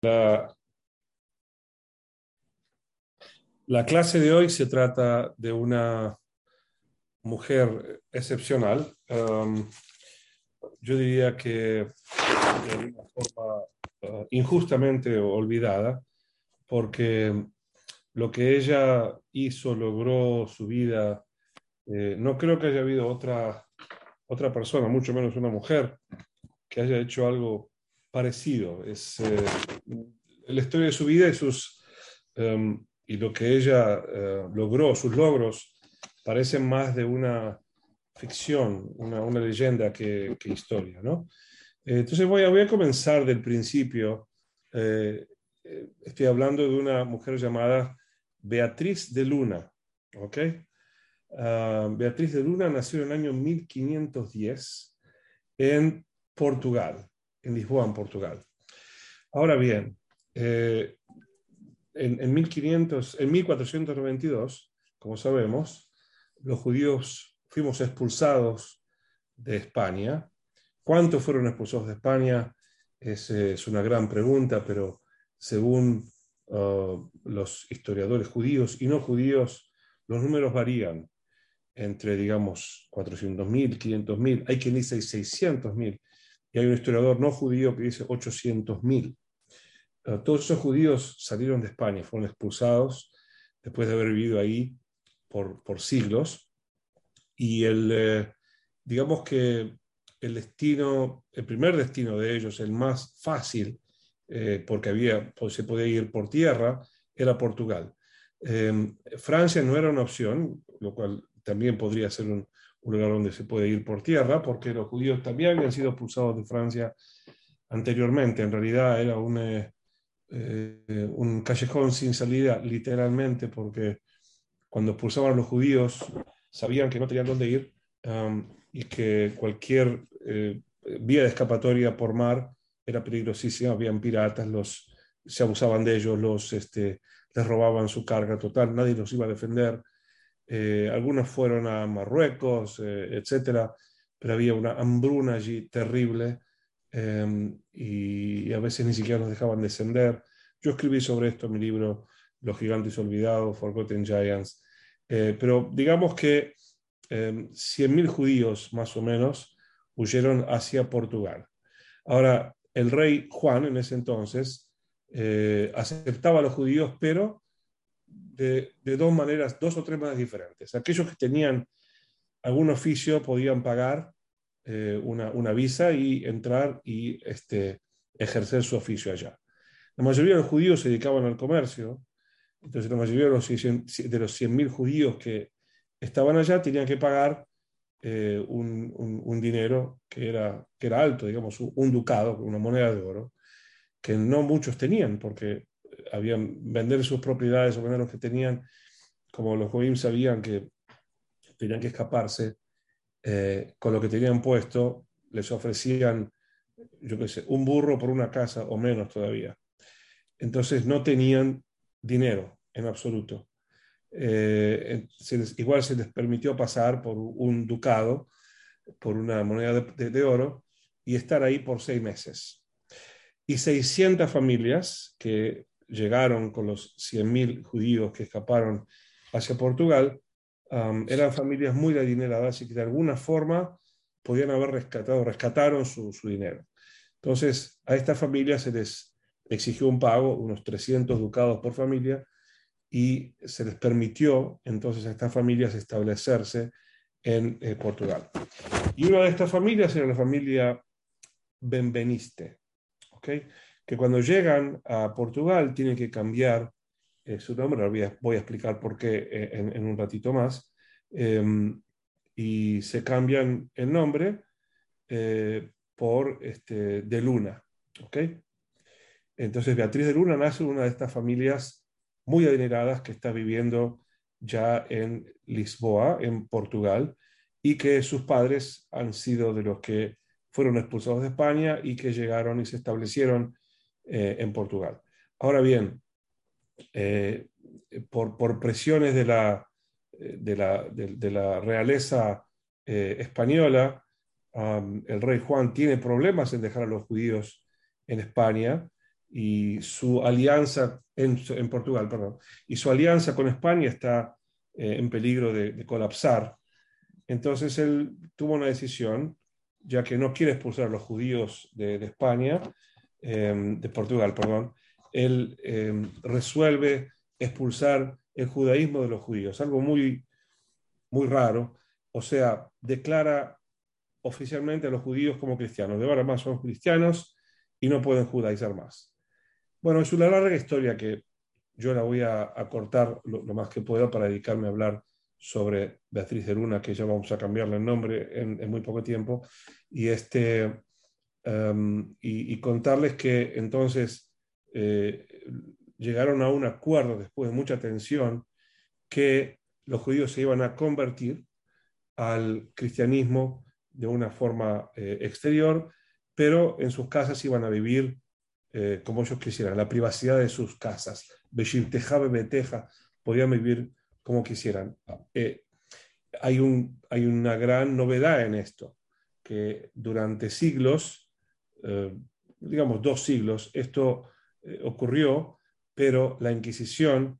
La, clase de hoy se trata de una mujer excepcional. Um, yo diría que de una forma uh, injustamente olvidada, porque lo que ella hizo, logró, su vida, eh, no creo que haya habido otra, otra persona, mucho menos una mujer, que haya hecho algo parecido. Es eh, la historia de su vida y, sus, em, y lo que ella eh, logró, sus logros, parecen más de una ficción, una, una leyenda que, historia. ¿no? entonces voy a, voy a comenzar del principio. Eh, estoy hablando de una mujer llamada Beatriz de Luna. ¿ok? Ah, Beatriz de Luna nació en el año 1510 en Portugal en Lisboa, en Portugal. Ahora bien, eh, en, 1500, en 1492, como sabemos, los judíos fuimos expulsados de España. ¿Cuántos fueron expulsados de España? Es, es una gran pregunta, pero según uh, los historiadores judíos y no judíos, los números varían entre, digamos, 400.000, 500.000, hay quien dice 600.000, y hay un historiador no judío que dice 800.000. Eh, todos esos judíos salieron de España, fueron expulsados después de haber vivido ahí por, por siglos. Y el, eh, digamos que el destino, el primer destino de ellos, el más fácil, eh, porque había, pues, se podía ir por tierra, era Portugal. Francia no era una opción, lo cual también podría ser un, un lugar donde se puede ir por tierra, porque los judíos también habían sido expulsados de Francia anteriormente. En realidad era un, eh, eh, un callejón sin salida, literalmente, porque cuando expulsaban a los judíos sabían que no tenían dónde ir um, y que cualquier eh, vía de escapatoria por mar era peligrosísima, habían piratas, los, se abusaban de ellos, los, este, les robaban su carga total, nadie los iba a defender. Eh, algunos fueron a Marruecos, eh, etcétera, pero había una hambruna allí terrible em, y, a veces ni siquiera nos dejaban descender. Yo escribí sobre esto mi libro Los gigantes olvidados, Forgotten Giants, eh, pero digamos que 100.000 em, judíos más o menos huyeron hacia Portugal. Ahora, el rey Juan en ese entonces aceptaba a los judíos, pero de, dos maneras, dos o tres maneras diferentes. Aquellos que tenían algún oficio podían pagar eh, una, visa y entrar y este, ejercer su oficio allá. La mayoría de los judíos se dedicaban al comercio, entonces la mayoría de los, de los 100.000 judíos que estaban allá tenían que pagar eh, un, dinero que era, que era alto, digamos, un ducado, una moneda de oro, que no muchos tenían, porque habían vender sus propiedades o vender lo que tenían, como los Goim sabían que tenían que escaparse, eh, con lo que tenían puesto, les ofrecían, yo qué sé, un burro por una casa o menos todavía. Entonces no tenían dinero en absoluto. Eh, igual se les permitió pasar por un ducado, por una moneda de oro, y estar ahí por seis meses. Y 600 familias que llegaron con los 100.000 judíos que escaparon hacia Portugal, eran familias muy adineradas y que de alguna forma podían haber rescatado, rescataron su, dinero. Entonces, a estas familias se les exigió un pago, unos 300 ducados por familia, y se les permitió entonces a estas familias establecerse en eh, Portugal. Y una de estas familias era la familia Benveniste. ¿okay? Que cuando llegan a Portugal tienen que cambiar eh, su nombre, voy a, explicar por qué eh, en, un ratito más, em, y se cambian el nombre eh, por este, de Luna. ¿okay? Entonces Beatriz de Luna nace en una de estas familias muy adineradas que está viviendo ya en Lisboa, en Portugal, y que sus padres han sido de los que fueron expulsados de España y que llegaron y se establecieron eh, en Portugal. Ahora bien, eh, por, por, presiones de la, de la, de, la realeza eh, española, el rey Juan tiene problemas en dejar a los judíos en España y su alianza en, en, Portugal, perdón, y su alianza con España está eh, en peligro de, colapsar. Entonces él tuvo una decisión, ya que no quiere expulsar a los judíos de, España, em, de Portugal, perdón, él em, resuelve expulsar el judaísmo de los judíos, algo muy, muy raro, o sea, declara oficialmente a los judíos como cristianos, de ahora más son cristianos y no pueden judaizar más. Bueno, es una larga historia que yo la voy a, cortar lo, más que puedo para dedicarme a hablar sobre Beatriz de Luna, que ya vamos a cambiarle el nombre en, muy poco tiempo, y, este, em, y, contarles que entonces eh, llegaron a un acuerdo después de mucha tensión que los judíos se iban a convertir al cristianismo de una forma eh, exterior, pero en sus casas iban a vivir eh, como ellos quisieran, la privacidad de sus casas. Beshir Teja, Bebeteja, podían vivir como quisieran. Eh, hay, un, hay una gran novedad en esto, que durante siglos, eh, digamos dos siglos, esto ocurrió, pero la Inquisición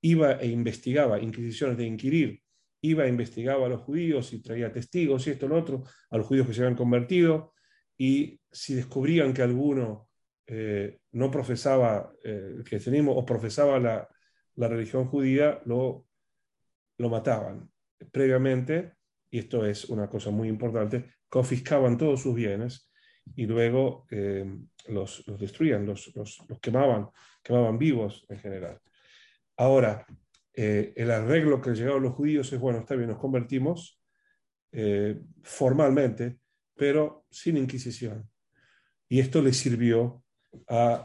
iba e investigaba, inquisiciones de inquirir, iba e investigaba a los judíos y traía testigos y esto lo otro, a los judíos que se habían convertido, y si descubrían que alguno eh, no profesaba eh, el cristianismo o profesaba la, religión judía, lo, lo mataban previamente, y esto es una cosa muy importante, confiscaban todos sus bienes y luego eh, los, destruían, los, quemaban, quemaban vivos en general. Ahora, el arreglo que llegaron los judíos es, bueno, está bien, nos convertimos formalmente, pero sin inquisición. Y esto les sirvió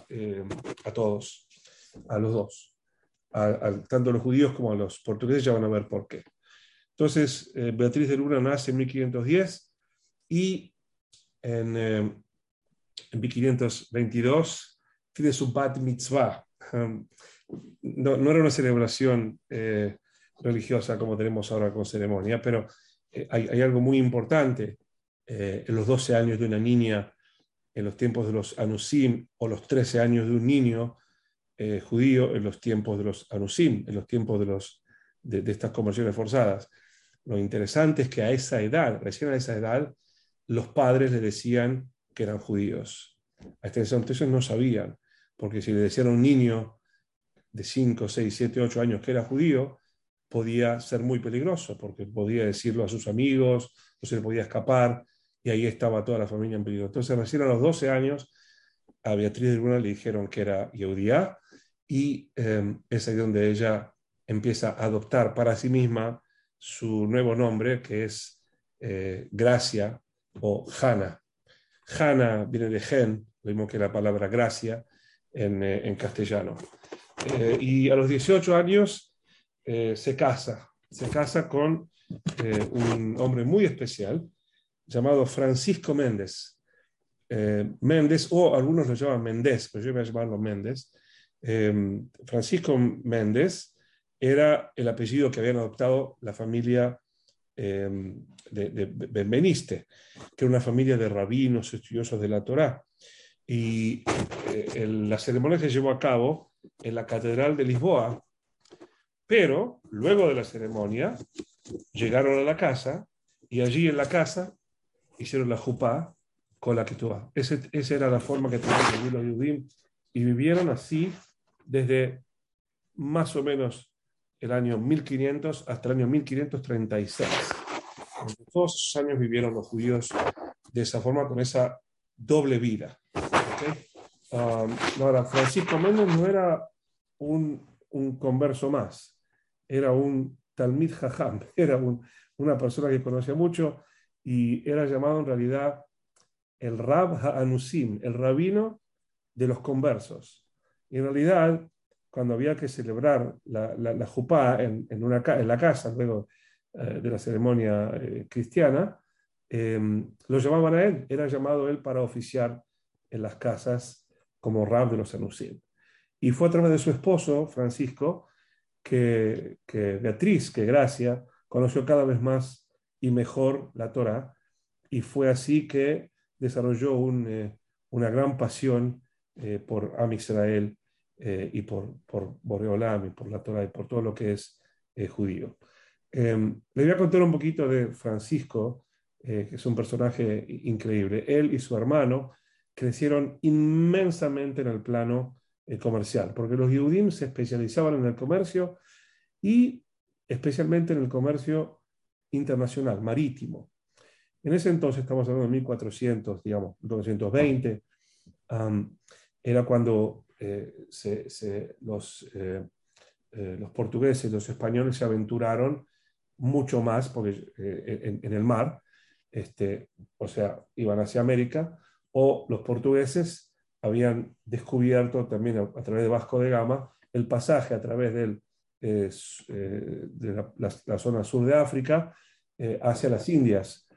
eh, a, todos, a los dos, tanto a los judíos como a los portugueses, ya van a ver por qué. Entonces, eh, Beatriz de Luna nace en 1510 y en, eh, en 1522 tiene su bat mitzvah. No, no era una celebración religiosa como tenemos ahora con ceremonia, pero hay, hay, algo muy importante en los 12 años de una niña en los tiempos de los Anusim o los 13 años de un niño eh, judío en los tiempos de los Anusim, en los tiempos de, de, estas conversiones forzadas. Lo interesante es que a esa edad, recién a esa edad, los padres le decían que eran judíos. A este entonces no sabían, porque si le decían a un niño de 5, 6, 7, 8 años que era judío, podía ser muy peligroso, porque podía decirlo a sus amigos, o se le podía escapar, y ahí estaba toda la familia en peligro. Entonces, recién a los 12 años, a Beatriz de Luna le dijeron que era Yehudía, y em, es ahí donde ella empieza a adoptar para sí misma su nuevo nombre, que es eh, Gracia o Hana. Hana viene de gen, lo mismo que la palabra gracia en, eh, castellano. Eh, y a los 18 años se casa, se casa con un hombre muy especial, llamado Francisco Méndez. Eh, Méndez, o algunos lo llaman Méndez, pero yo voy a llamarlo Méndez. Em, Francisco Méndez era el apellido que habían adoptado la familia em, de, Benveniste, que era una familia de rabinos estudiosos de la Torá. Y eh, la ceremonia se llevó a cabo en la Catedral de Lisboa, pero luego de la ceremonia llegaron a la casa y allí en la casa hicieron la jupá con la que Ese, esa era la forma que tenían los Yudim y vivieron así desde más o menos el año 1500 hasta el año 1536. todos esos años vivieron los judíos de esa forma, con esa doble vida. Um, ahora, Francisco Méndez no era un, converso más, era un Talmid Jajam, era un, una persona que conocía mucho y era llamado en realidad el Rab Ha'anusim, el rabino de los conversos. En realidad, cuando había que celebrar la, la, la en, en, una, en la casa, luego eh, de la ceremonia eh, cristiana, em, lo llamaban a él, era llamado él para oficiar en las casas como Rab de los Anusim. Y fue a través de su esposo, Francisco, que, que Beatriz, que Gracia, conoció cada vez más y mejor la Torah. Y fue así que desarrolló eh, una gran pasión por Am Israel y por, por Boreolam y por la Torah y por todo lo que es judío. Em, le voy a contar un poquito de Francisco, que es un personaje increíble. Él y su hermano crecieron inmensamente en el plano comercial, porque los Yehudim se especializaban en el comercio y especialmente en el comercio internacional, marítimo. En ese entonces, estamos hablando de 1400, digamos, 1920, era cuando eh, los, eh, eh, los portugueses, los españoles se aventuraron mucho más porque, en, el mar, este, o sea, iban hacia América, o los portugueses habían descubierto también a, través de Vasco de Gama el pasaje a través del, de la, zona sur de África hacia las Indias.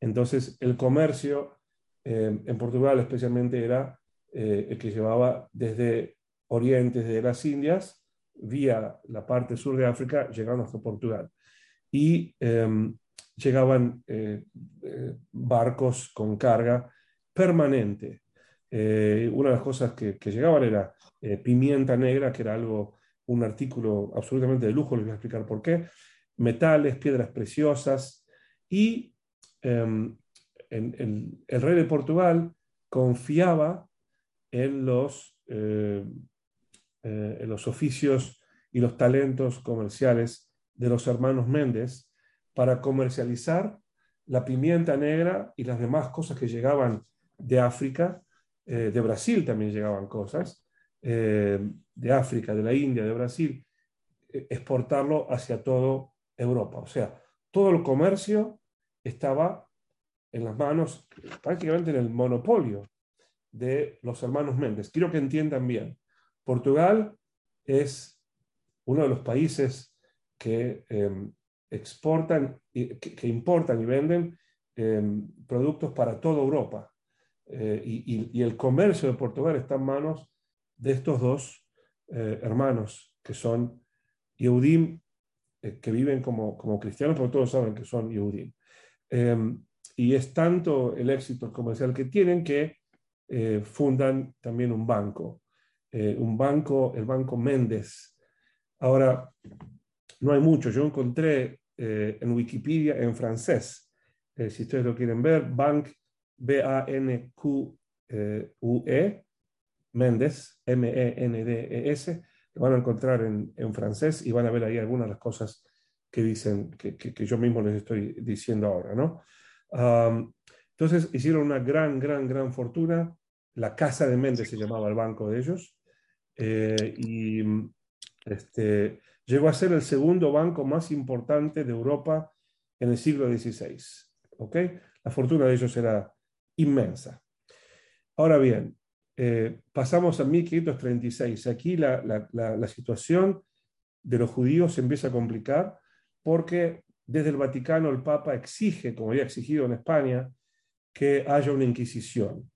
Entonces, el comercio eh, en Portugal especialmente era eh, que llevaba desde Oriente, desde las Indias, vía la parte sur de África, llegando hasta Portugal. Y em, llegaban eh, barcos con carga permanente. una de las cosas que, que llegaban era pimienta negra, que era algo, un artículo absolutamente de lujo, les voy a explicar por qué, metales, piedras preciosas y Em, el rey de Portugal confiaba en los, eh, eh, en los oficios y los talentos comerciales de los hermanos Méndez para comercializar la pimienta negra y las demás cosas que llegaban de África, eh, de Brasil también llegaban cosas, de África, de la India, de Brasil, exportarlo hacia toda Europa. O sea, todo el comercio estaba en las manos, prácticamente en el monopolio de los hermanos Méndez. Quiero que entiendan bien. Portugal es uno de los países que em, exportan, que, importan y venden em, productos para toda Europa. Eh, y, el comercio de Portugal está en manos de estos dos eh, hermanos, que son Yehudim, eh, que viven como, como cristianos, pero todos saben que son Yehudim. Em, y es tanto el éxito comercial que tienen que eh, fundan también un banco, eh, un banco, el Banco Méndez. Ahora, no hay mucho, yo encontré eh, en Wikipedia en francés, si ustedes lo quieren ver, Bank B-A-N-Q-U-E, Méndez, M-E-N-D-E-S, lo van a encontrar en, francés y van a ver ahí algunas de las cosas que dicen, que, yo mismo les estoy diciendo ahora, ¿no? Entonces hicieron una gran, gran, gran fortuna. La Casa de Méndez se llamaba el banco de ellos. Eh, y este, llegó a ser el segundo banco más importante de Europa en el siglo XVI. ¿okay? La fortuna de ellos era inmensa. Ahora bien, eh, pasamos a 1536. Aquí la, la, la, situación de los judíos se empieza a complicar porque desde el Vaticano el Papa exige, como había exigido en España, que haya una Inquisición.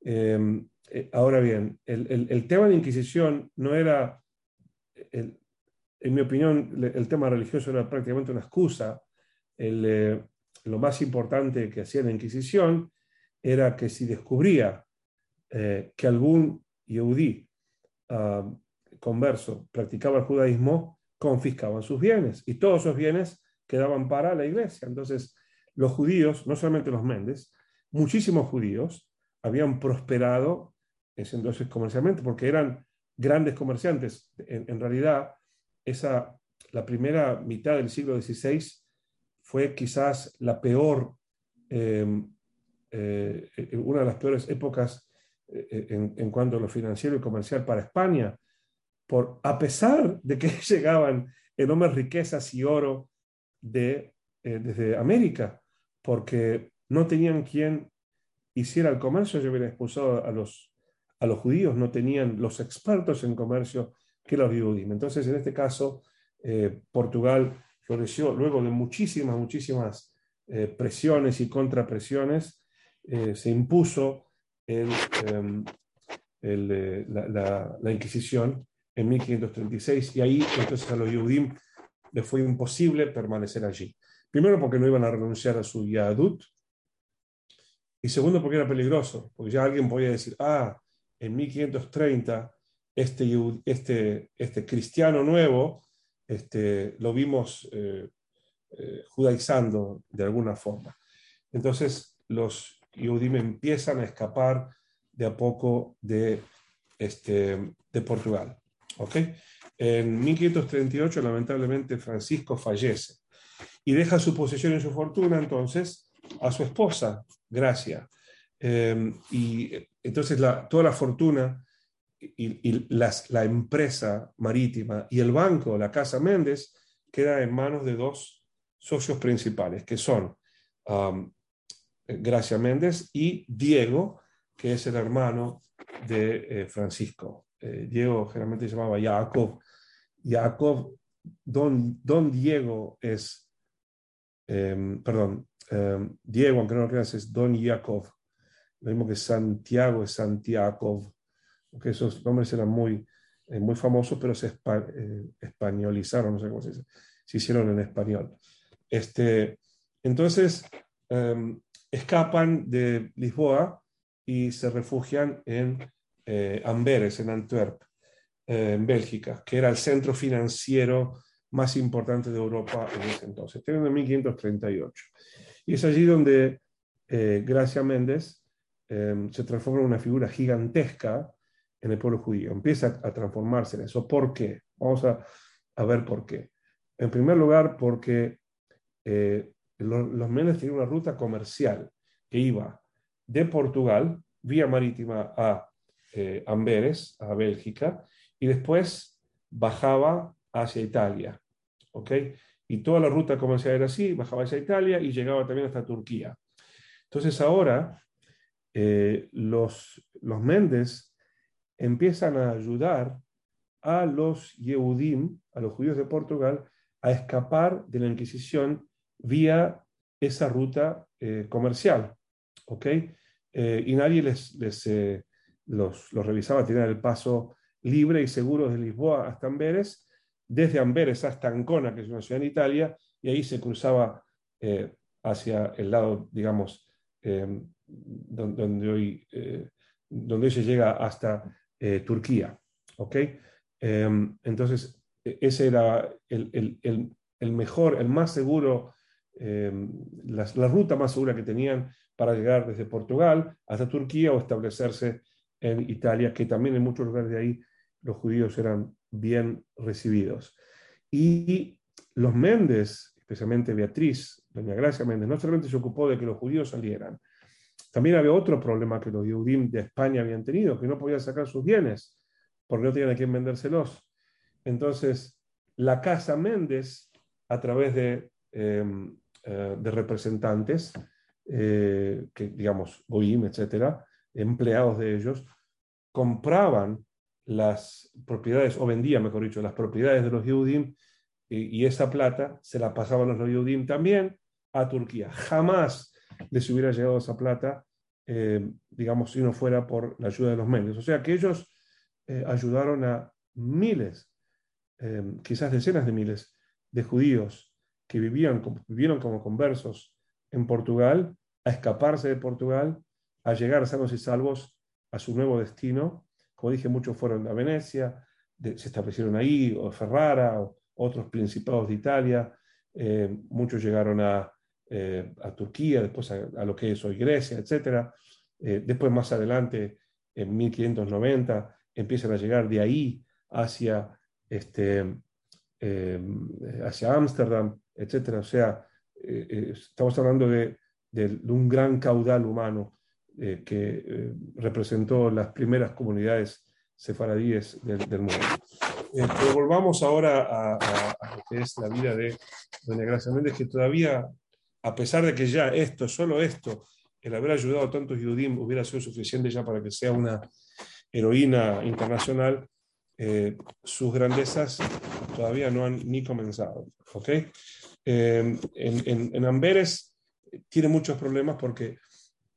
Em, eh, ahora bien, el, tema de Inquisición no era, en mi opinión, el tema religioso era prácticamente una excusa. Eh, lo más importante que hacía la Inquisición era que si descubría eh, que algún yehudí ah, converso practicaba el judaísmo, confiscaban sus bienes y todos esos bienes quedaban para la iglesia. Entonces, los judíos, no solamente los Méndez, muchísimos judíos habían prosperado entonces comercialmente porque eran grandes comerciantes. En, realidad, esa, la primera mitad del siglo XVI fue quizás la peor, em, eh, una de las peores épocas eh, en, en, cuanto a lo financiero y comercial para España, por, a pesar de que llegaban enormes riquezas y oro de, eh, desde América, porque no tenían quien hiciera el comercio, yo hubiera expulsado a los, a los judíos, no tenían los expertos en comercio que los judíos. Entonces, en este caso, eh, Portugal floreció luego de muchísimas, muchísimas eh, presiones y contrapresiones, se impuso em, la, la, Inquisición en 1536 y ahí entonces a los judíos les fue imposible permanecer allí. Primero porque no iban a renunciar a su yadut y segundo porque era peligroso, porque ya alguien podía decir, ah, en 1530, este, este, este cristiano nuevo este, lo vimos eh, eh, judaizando de alguna forma. Entonces los Yehudim empiezan a escapar de a poco de, este, de Portugal. ¿okay? En 1538, lamentablemente, Francisco fallece y deja su posesión y su fortuna entonces a su esposa, Gracia. Eh, y entonces la, toda la fortuna y, la empresa marítima y el banco, la Casa Méndez, queda en manos de dos socios principales, que son um, Gracia Méndez y Diego, que es el hermano de eh, Francisco. Eh, Diego generalmente se llamaba Jacob. Jacob, don, don Diego es, em, perdón, em, Diego, aunque no lo creas, es don Jacob. Lo mismo que Santiago es Santiago porque esos nombres eran muy, eh, muy famosos, pero se eh, españolizaron, no sé cómo se dice, se hicieron en español. Este, entonces, em, escapan de Lisboa y se refugian en eh, Amberes, en Antwerp, en Bélgica, que era el centro financiero más importante de Europa en ese entonces, en 1538. Y es allí donde Gracia Méndez em, se transforma en una figura gigantesca en el pueblo judío. Empieza a transformarse en eso. ¿Por qué? Vamos a, ver por qué. En primer lugar, porque eh, los, los tenían una ruta comercial que iba de Portugal, vía marítima, a eh, Amberes, a Bélgica, y después bajaba hacia Italia. ¿Ok? Y toda la ruta comercial era así, bajaba hacia Italia y llegaba también hasta Turquía. Entonces ahora eh, los, los Méndez empiezan a ayudar a los Yehudim, a los judíos de Portugal, a escapar de la Inquisición vía esa ruta eh, comercial. ¿ok? Eh, y nadie les, los, los, revisaba, tenían el paso libre y seguro de Lisboa hasta Amberes, desde Amberes hasta Ancona, que es una ciudad en Italia, y ahí se cruzaba hacia el lado, digamos, donde, donde, hoy, donde hoy se llega hasta eh, Turquía. Em, entonces, e, ese era el, mejor, el más seguro, em, la, ruta más segura que tenían para llegar desde Portugal hasta Turquía o establecerse en Italia, que también en muchos lugares de ahí los judíos eran bien recibidos. Y los Méndez, especialmente Beatriz, doña Gracia Méndez, no solamente se ocupó de que los judíos salieran, también había otro problema que los Yehudim de España habían tenido, que no podían sacar sus bienes porque no tenían a quién vendérselos. Entonces, la Casa Méndez, a través de, em, eh, de representantes, eh, que digamos, Goim, etcétera, empleados de ellos, compraban las propiedades, o vendían, mejor dicho, las propiedades de los Yehudim, y, y esa plata se la pasaban los Yehudim también a Turquía. Jamás les hubiera llegado esa plata, eh, digamos, si no fuera por la ayuda de los medios. O sea que ellos eh, ayudaron a miles, eh, quizás decenas de miles de judíos que vivían, vivieron como conversos en Portugal, a escaparse de Portugal, a llegar sanos y salvos a su nuevo destino. Como dije, muchos fueron a Venecia, se establecieron ahí, o Ferrara, o otros principados de Italia, muchos llegaron a, eh, Turquía, después a, lo que es hoy Grecia, etc. Eh, después más adelante, en 1590, empiezan a llegar de ahí hacia este, hacia Ámsterdam, etc. O sea, eh, estamos hablando de, un gran caudal humano que representó las primeras comunidades sefaradíes del, mundo. pero volvamos ahora a, a, lo que es la vida de Doña Gracia Méndez, que todavía a pesar de que ya esto, solo esto, el haber ayudado a tantos Yudim hubiera sido suficiente ya para que sea una heroína internacional, eh, sus grandezas todavía no han ni comenzado. ¿okay? Eh, en, Amberes tiene muchos problemas porque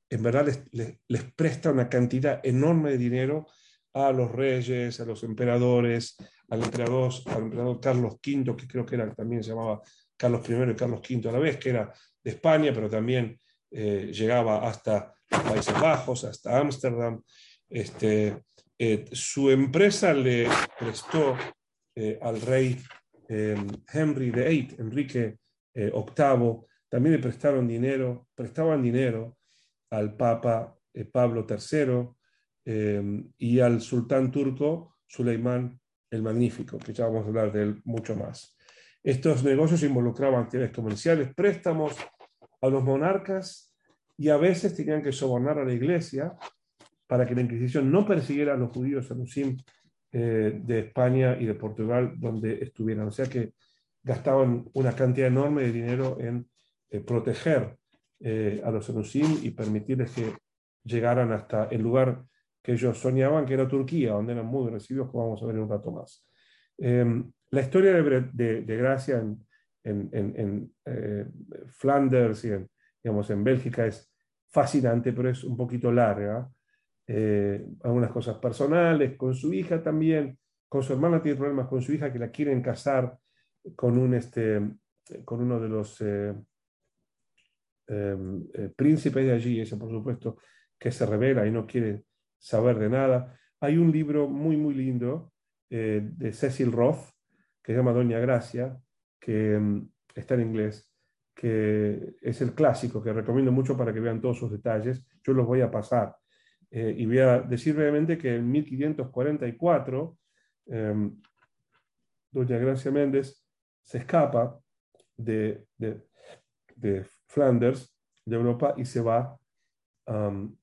en verdad les, presta una cantidad enorme de dinero a los reyes, a los emperadores, al emperador, al emperador Carlos V, que creo que era, también se llamaba Carlos I y Carlos V a la vez, que era de España, pero también eh, llegaba hasta los Países Bajos, hasta Ámsterdam. Este, su empresa le prestó al rey Henry VIII, Enrique VIII, también le prestaron dinero, prestaban dinero al Papa Pablo III y al sultán turco Suleimán el Magnífico, que ya vamos a hablar de él mucho más. Estos negocios involucraban actividades comerciales, préstamos a los monarcas y a veces tenían que sobornar a la iglesia para que la Inquisición no persiguiera a los judíos anusim eh, de España y de Portugal donde estuvieran. O sea que gastaban una cantidad enorme de dinero en eh, proteger eh, a los anusim y permitirles que llegaran hasta el lugar que ellos soñaban, que era Turquía, donde eran muy recibidos, como vamos a ver en un rato más. Em, la historia de, de, Gracia en, en, en eh, Flanders y en, digamos, en Bélgica es fascinante, pero es un poquito larga. Eh, algunas cosas personales, con su hija también, con su hermana tiene problemas con su hija que la quieren casar con, un, este, con uno de los eh, em, príncipes de allí, ese por supuesto que se revela y no quiere saber de nada. Hay un libro muy, muy lindo eh, de Cecil Roth que se llama Doña Gracia, que mm, está en inglés, que es el clásico que recomiendo mucho para que vean todos sus detalles. Yo los voy a pasar. Eh, y voy a decir brevemente que en 1544, em, Doña Gracia Méndez se escapa de, Flanders, de Europa, y se va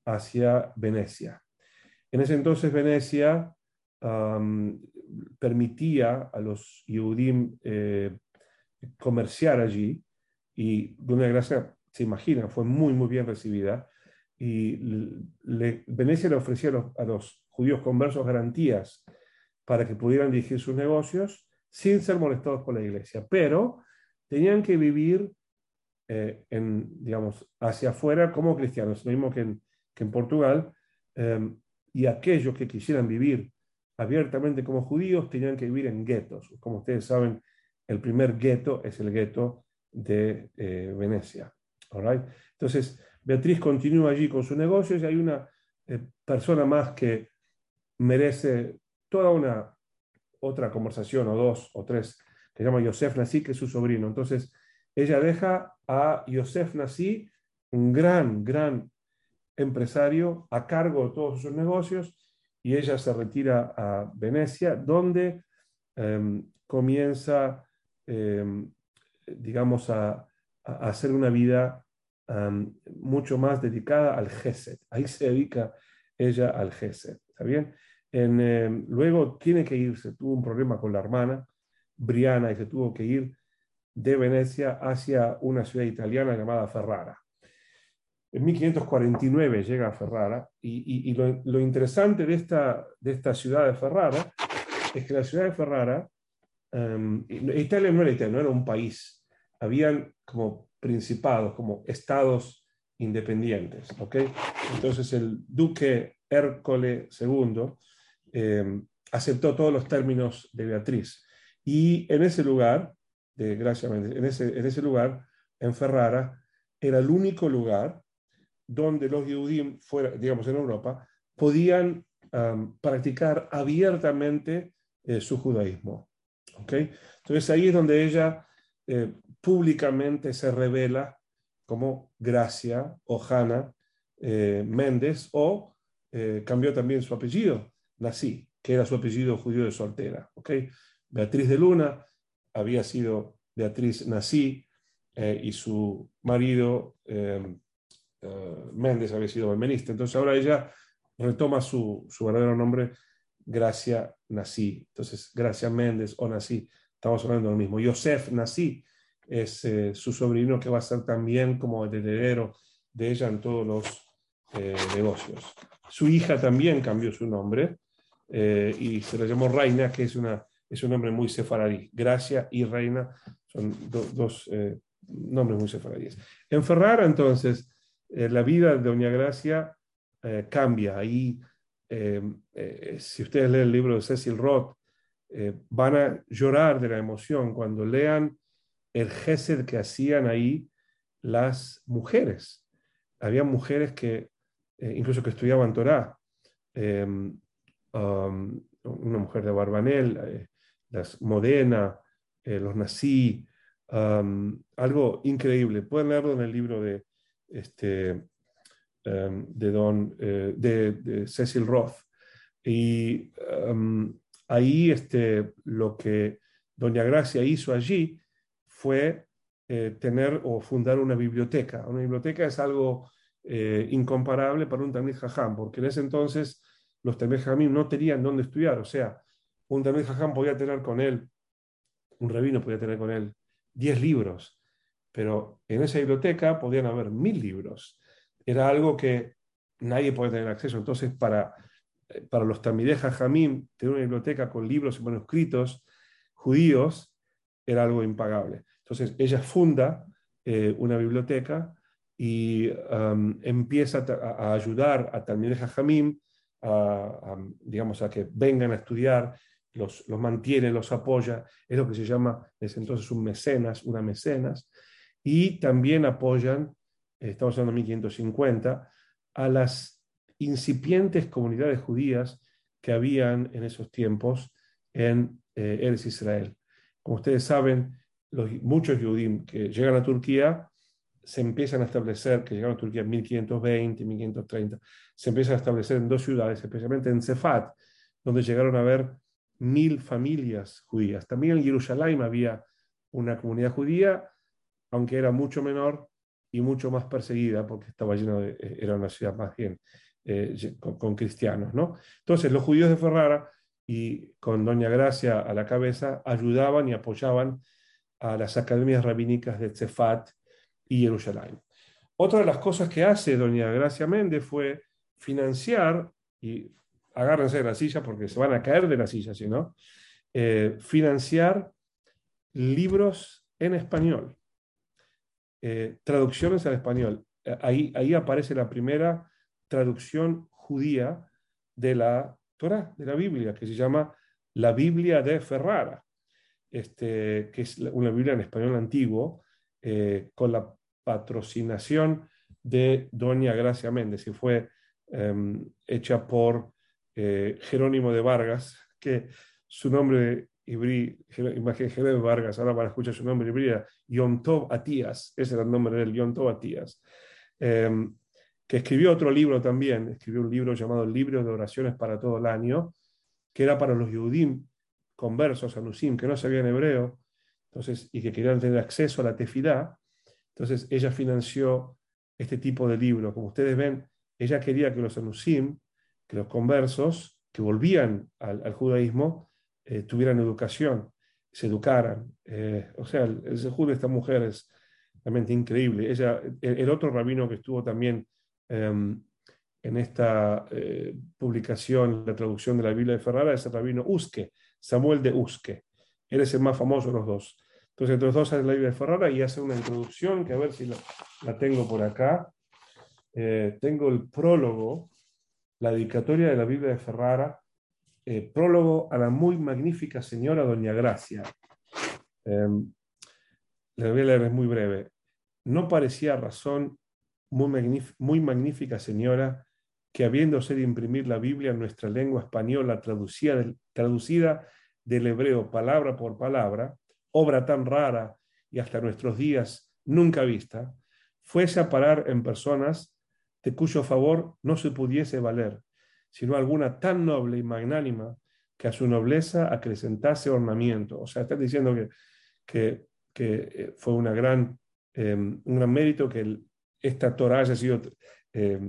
hacia Venecia. En ese entonces Venecia permitía a los Yehudim eh, comerciar allí y Doña Gracia, se imagina, fue muy, muy bien recibida y Venecia le ofrecía a los, judíos conversos garantías para que pudieran dirigir sus negocios sin ser molestados por la iglesia, pero tenían que vivir eh, en, digamos, hacia afuera como cristianos, lo mismo que en, que en Portugal, em, y aquellos que quisieran vivir abiertamente como judíos tenían que vivir en guetos. Como ustedes saben, el primer gueto es el gueto de eh, Venecia. Entonces, Beatriz continúa allí con sus negocios y hay una eh, persona más que merece toda una otra conversación, o dos, o tres, que se llama Yosef Nasi, que es su sobrino. Entonces, ella deja a Yosef Nasi, un gran, gran empresario a cargo de todos sus negocios y ella se retira a Venecia, donde em, comienza, em, digamos, a, hacer una vida em, mucho más dedicada al Gesed. Ahí se dedica ella al Gesed. ¿Está bien? luego tiene que irse, tuvo un problema con la hermana, Briana, y se tuvo que ir de Venecia hacia una ciudad italiana llamada Ferrara. En 1549 llega a Ferrara y, lo, interesante de esta, de esta ciudad de Ferrara es que la ciudad de Ferrara, um, Italia no era Italia, no era un país, habían como principados, como estados independientes. ¿okay? Entonces el duque Hércole II em, aceptó todos los términos de Beatriz y en ese lugar, desgraciadamente, en ese, en ese lugar, en Ferrara, era el único lugar donde los judíos, fuera, digamos en Europa, podían practicar abiertamente eh, su judaísmo. ¿okay? Entonces ahí es donde ella eh, públicamente se revela como Gracia o Hanna eh, Méndez o cambió también su apellido, Nací, que era su apellido judío de soltera. ¿okay? Beatriz de Luna había sido Beatriz Nací y su marido eh, Méndez había sido balmenista. Entonces ahora ella retoma su, su verdadero nombre, Gracia Nací. Entonces, Gracia Méndez o Nací, estamos hablando de lo mismo. Yosef Nací es eh, su sobrino que va a ser también como el heredero de ella en todos los eh, negocios. Su hija también cambió su nombre y se le llamó Reina, que es, una, es un nombre muy sefaradí. Gracia y Reina son dos nombres muy sefaradíes. En Ferrara, entonces, eh, la vida de Doña Gracia eh, cambia. Ahí, eh, si ustedes leen el libro de Cecil Roth, van a llorar de la emoción cuando lean el gesed que hacían ahí las mujeres. Había mujeres que, incluso que estudiaban Torah, um, una mujer de Barbanel, eh, las Modena, eh, los Nací, algo increíble. Pueden leerlo en el libro de, este, um, de, don, eh, de, Cecil Roth. Y ahí este, lo que Doña Gracia hizo allí fue tener o fundar una biblioteca. Una biblioteca es algo incomparable para un Tamil Jajam, porque en ese entonces los Tamil Jajamim no tenían dónde estudiar. O sea, un Tamil Jajam podía tener con él, un rabino podía tener con él 10 libros, pero en esa biblioteca podían haber mil libros. Era algo que nadie podía tener acceso. Entonces, para, eh, para los Tamil Jajamim, tener una biblioteca con libros y manuscritos judíos era algo impagable. Entonces, ella funda eh, una biblioteca y um, empieza a, ayudar a Talmideh Jajamim a, digamos, a que vengan a estudiar, los, mantiene, los apoya, es lo que se llama desde entonces un mecenas, una mecenas, y también apoyan, eh, estamos hablando de 1550, a las incipientes comunidades judías que habían en esos tiempos en eh, Israel. Como ustedes saben, los, muchos judíos que llegan a Turquía se empiezan a establecer, que llegaron a Turquía en 1520, 1530, se empiezan a establecer en dos ciudades, especialmente en Cefat, donde llegaron a haber mil familias judías. También en Jerusalén había una comunidad judía, aunque era mucho menor y mucho más perseguida, porque estaba lleno de, eh, era una ciudad más bien eh, con, cristianos. ¿no? Entonces, los judíos de Ferrara, y con Doña Gracia a la cabeza, ayudaban y apoyaban a las academias rabínicas de Cefat y Jerusalén. Otra de las cosas que hace Doña Gracia Méndez fue financiar, y agárrense de la silla porque se van a caer de la silla, si no, eh, financiar libros en español, eh, traducciones al español. Eh, ahí, aparece la primera traducción judía de la Torah, de la Biblia, que se llama la Biblia de Ferrara, este, que es una Biblia en español antiguo, con la patrocinación de Doña Gracia Méndez y fue em, hecha por eh, Jerónimo de Vargas, que su nombre ibrí, imagen Jerónimo de Vargas, ahora van escuchar su nombre ibrí, era Yom Atías, ese era el nombre de él, Yom Atías, em, que escribió otro libro también, escribió un libro llamado Libro de Oraciones para todo el año, que era para los Yudim conversos, anusim, que no sabían hebreo, entonces, y que querían tener acceso a la tefidá, entonces ella financió este tipo de libro. Como ustedes ven, ella quería que los anusim, que los conversos que volvían al, judaísmo, eh, tuvieran educación, se educaran. Eh, o sea, el, el de esta mujer es realmente increíble. Ella, el, otro rabino que estuvo también em, en esta eh, publicación, la traducción de la Biblia de Ferrara, es el rabino Uske, Samuel de Uske. Él es el más famoso de los dos. Entonces, entre los dos hace la Biblia de Ferrara y hace una introducción que a ver si la, tengo por acá. Eh, tengo el prólogo, la dedicatoria de la Biblia de Ferrara, eh, prólogo a la muy magnífica señora Doña Gracia. Em, la voy a leer, es muy breve. No parecía razón, muy, magnífica señora, que habiéndose de imprimir la Biblia en nuestra lengua española traducida del hebreo palabra por palabra, obra tan rara y hasta nuestros días nunca vista, fuese a parar en personas de cuyo favor no se pudiese valer, sino alguna tan noble y magnánima que a su nobleza acrecentase ornamiento. O sea, está diciendo que, que, eh, fue una gran, em, un gran mérito que esta Torah haya sido eh,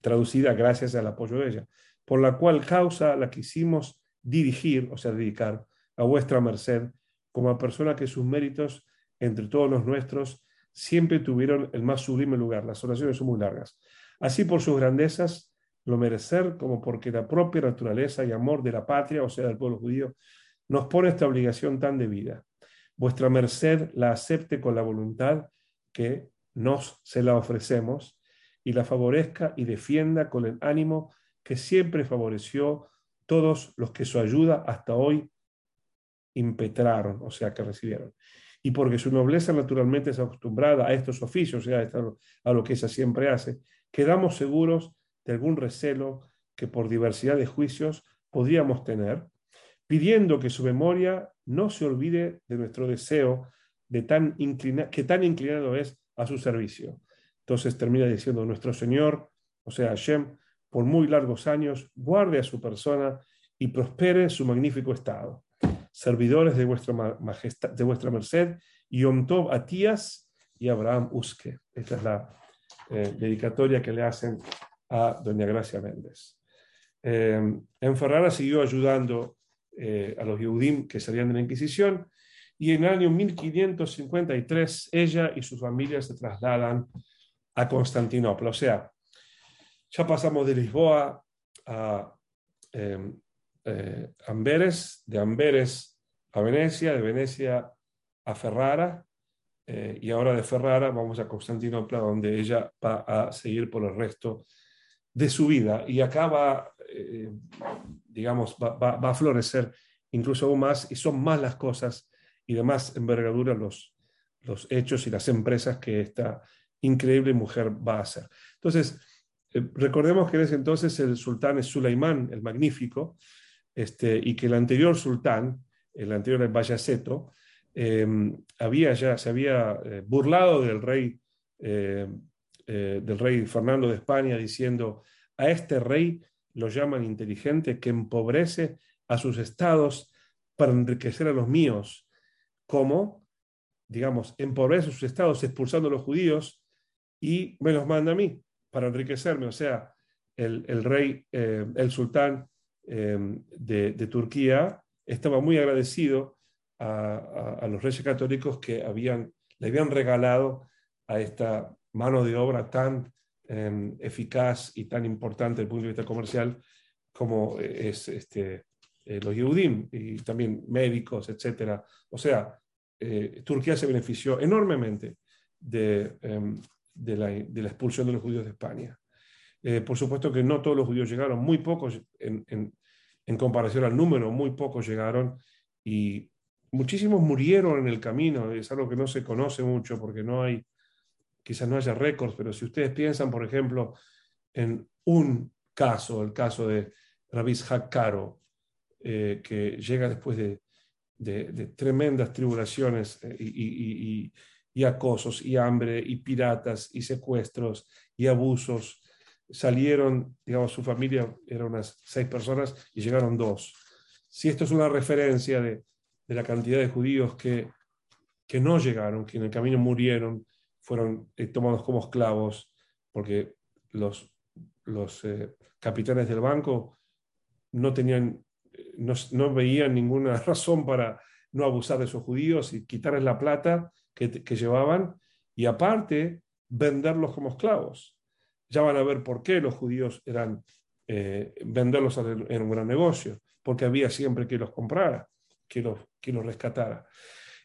traducida gracias al apoyo de ella, por la cual causa la quisimos dirigir, o sea, dedicar a vuestra merced como a persona que sus méritos, entre todos los nuestros, siempre tuvieron el más sublime lugar. Las oraciones son muy largas. Así por sus grandezas, lo merecer, como porque la propia naturaleza y amor de la patria, o sea, del pueblo judío, nos pone esta obligación tan debida. Vuestra merced la acepte con la voluntad que nos se la ofrecemos y la favorezca y defienda con el ánimo que siempre favoreció todos los que su ayuda hasta hoy impetraron, o sea, que recibieron. Y porque su nobleza naturalmente es acostumbrada a estos oficios, o sea, a lo que ella siempre hace, quedamos seguros de algún recelo que por diversidad de juicios podríamos tener, pidiendo que su memoria no se olvide de nuestro deseo de tan que tan inclinado es a su servicio. Entonces termina diciendo, nuestro Señor, o sea, Hashem, por muy largos años, guarde a su persona y prospere su magnífico estado. Servidores de vuestra, majestad, de vuestra merced, Yom Tov Atías y Abraham Uske. Esta es la eh, dedicatoria que le hacen a doña Gracia Méndez. Eh, en Ferrara siguió ayudando eh, a los Yehudim que salían de la Inquisición y en el año 1553 ella y su familia se trasladan a Constantinopla. O sea, ya pasamos de Lisboa a em, eh, Amberes, de Amberes a Venecia, de Venecia a Ferrara, eh, y ahora de Ferrara vamos a Constantinopla, donde ella va a seguir por el resto de su vida. Y acá va, eh, digamos, va, a florecer incluso aún más, y son más las cosas y de más envergadura los, los hechos y las empresas que esta increíble mujer va a hacer. Entonces, recordemos que en ese entonces el sultán es Sulaimán, el magnífico, este, y que el anterior sultán, el anterior Bayaceto, em, había ya, se había eh, burlado del rey, eh, del rey Fernando de España, diciendo, a este rey lo llaman inteligente que empobrece a sus estados para enriquecer a los míos. ¿Cómo? Digamos, empobrece a sus estados expulsando a los judíos y me los manda a mí para enriquecerme. O sea, el, rey, eh, el sultán em, de, Turquía estaba muy agradecido a, los reyes católicos que habían, le habían regalado a esta mano de obra tan em, eficaz y tan importante desde el punto de vista comercial como es este, eh, los Yehudim y también médicos, etc. O sea, eh, Turquía se benefició enormemente de, em, de la, expulsión de los judíos de España. Eh, por supuesto que no todos los judíos llegaron, muy pocos en, en, comparación al número, muy pocos llegaron y muchísimos murieron en el camino, es algo que no se conoce mucho porque no hay, quizás no haya récords, pero si ustedes piensan, por ejemplo, en un caso, el caso de Rabis Hakkaro, eh, que llega después de, tremendas tribulaciones eh, y, y acosos y hambre y piratas y secuestros y abusos. Salieron, digamos, su familia era unas seis personas y llegaron dos. Si esto es una referencia de, de la cantidad de judíos que, que no llegaron, que en el camino murieron, fueron eh, tomados como esclavos, porque los, los eh, capitanes del banco no tenían, no, no veían ninguna razón para no abusar de esos judíos y quitarles la plata que, llevaban y aparte venderlos como esclavos. Ya van a ver por qué los judíos eran eh, venderlos en un gran negocio, porque había siempre que los comprara, que los, que los rescatara.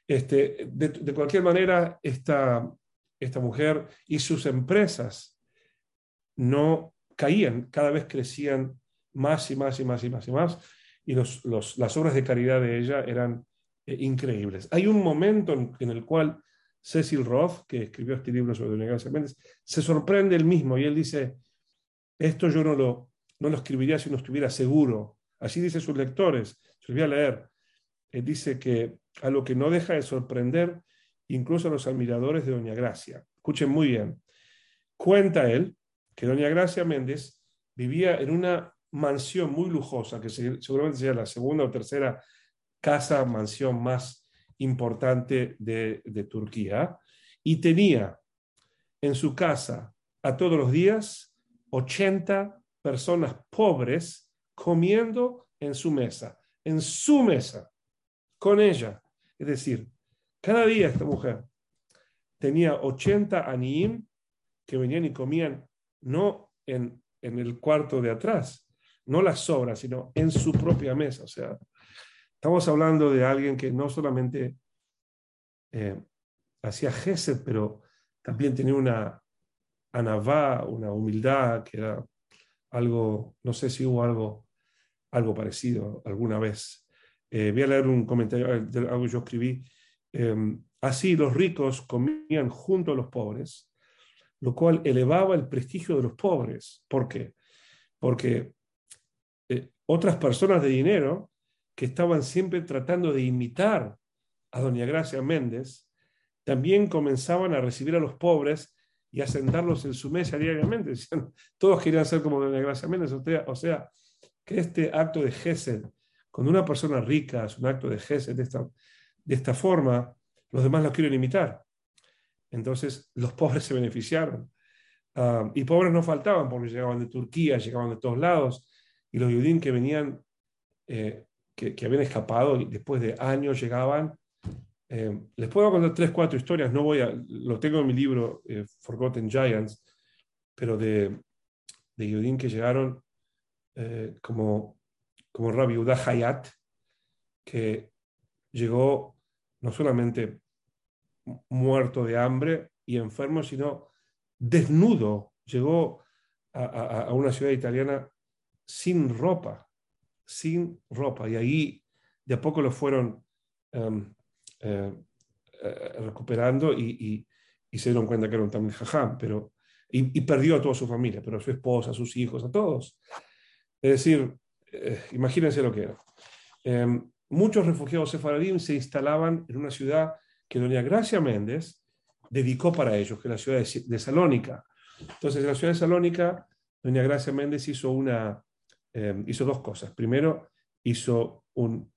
Este, de, cualquier manera, esta, esta mujer y sus empresas no caían, cada vez crecían más y más y más y más y más, y los, las obras de caridad de ella eran eh, increíbles. Hay un momento en, el cual Cecil Roth, que escribió este libro sobre Doña Gracia Méndez, se sorprende él mismo y él dice, esto yo no lo, no lo escribiría si no estuviera seguro. Así dice sus lectores, se los voy a leer. Él dice que a lo que no deja de sorprender incluso a los admiradores de Doña Gracia. Escuchen muy bien. Cuenta él que Doña Gracia Méndez vivía en una mansión muy lujosa, que seguramente sea la segunda o tercera casa, mansión más importante de, Turquía, y tenía en su casa a todos los días 80 personas pobres comiendo en su mesa, en su mesa, con ella. Es decir, cada día esta mujer tenía 80 aniim que venían y comían no en, en el cuarto de atrás, no las sobras, sino en su propia mesa. O sea, Estamos hablando de alguien que no solamente eh, hacía gesed, pero también tenía una anavá, una humildad, que era algo, no sé si hubo algo, algo parecido alguna vez. Eh, voy a leer un comentario de algo que yo escribí. Em, así los ricos comían junto a los pobres, lo cual elevaba el prestigio de los pobres. ¿Por qué? Porque otras personas de dinero que estaban siempre tratando de imitar a doña Gracia Méndez, también comenzaban a recibir a los pobres y a sentarlos en su mesa diariamente. todos querían ser como doña Gracia Méndez. O sea, que este acto de Gesed, cuando una persona rica es un acto de Gesed de esta, de esta forma, los demás lo quieren imitar. Entonces, los pobres se beneficiaron. Ah, y pobres no faltaban porque llegaban de Turquía, llegaban de todos lados, y los judíos que venían, eh, que, habían escapado y después de años llegaban. Eh, les puedo contar tres, cuatro historias, no voy a, lo tengo en mi libro eh, Forgotten Giants, pero de, de que llegaron como, como Rabbi Uda Hayat, que llegó no solamente muerto de hambre y enfermo, sino desnudo. Llegó a, una ciudad italiana sin ropa, sin ropa. Y ahí de a poco lo fueron em, eh, eh, recuperando y, se dieron cuenta que era un tamil jajam, pero, y, perdió a toda su familia, pero a su esposa, a sus hijos, a todos. Es decir, eh, imagínense lo que era. Em, muchos refugiados sefaradín se instalaban en una ciudad que doña Gracia Méndez dedicó para ellos, que es la ciudad de, Salónica. Entonces, en la ciudad de Salónica, doña Gracia Méndez hizo, una, em, hizo dos cosas. Primero, hizo un,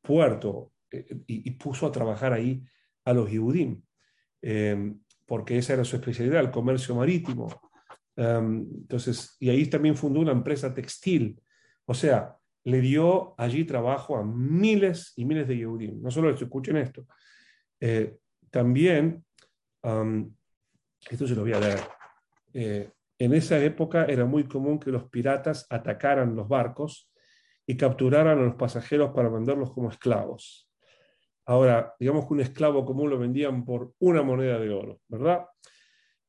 puerto eh, y, puso a trabajar ahí a los Yehudim, em, porque esa era su especialidad, el comercio marítimo. Em, entonces, y ahí también fundó una empresa textil. O sea, le dio allí trabajo a miles y miles de Yehudim. No solo escuchen esto. Eh, también esto se lo voy a leer. En esa época era muy común que los piratas atacaran los barcos y capturaran a los pasajeros para venderlos como esclavos. Ahora, digamos que un esclavo común lo vendían por una moneda de oro, ¿verdad?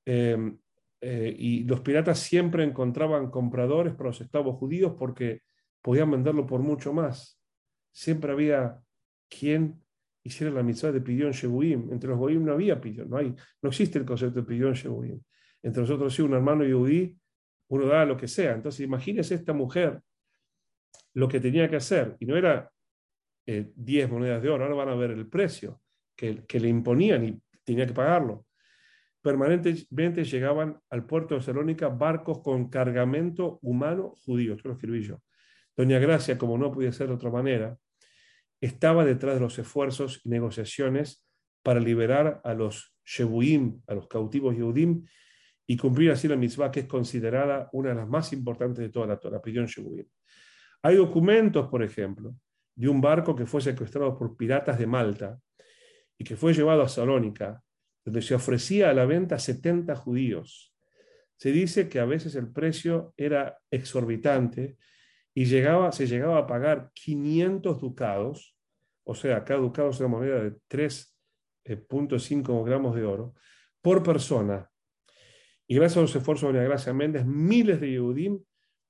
Em, eh, y los piratas siempre encontraban compradores para los esclavos judíos porque podían venderlo por mucho más. Siempre había quien hiciera la mitzvah de Pidyon Shebuim. Entre los Goim no había Pidyon, no, hay, no existe el concepto de Pidyon Shebuim. Entre nosotros, sí, un hermano Yehudí, uno da lo que sea. Entonces, imagínese esta mujer lo que tenía que hacer, y no era 10 eh, monedas de oro, ahora van a ver el precio que, que le imponían y tenía que pagarlo. Permanentemente llegaban al puerto de Salónica barcos con cargamento humano judío, esto lo escribí yo. Doña Gracia, como no podía ser de otra manera, estaba detrás de los esfuerzos y negociaciones para liberar a los Shebuim, a los cautivos Yehudim, y cumplir así la mitzvah que es considerada una de las más importantes de toda la Torah, Pidyon Shebuim. Hay documentos, por ejemplo, de un barco que fue secuestrado por piratas de Malta y que fue llevado a Salónica, donde se ofrecía a la venta 70 judíos. Se dice que a veces el precio era exorbitante y llegaba, se llegaba a pagar 500 ducados o sea, cada ducado es una moneda de 3.5 eh, gramos de oro, por persona. Y gracias a los esfuerzos de la Gracia Méndez, miles de Yehudim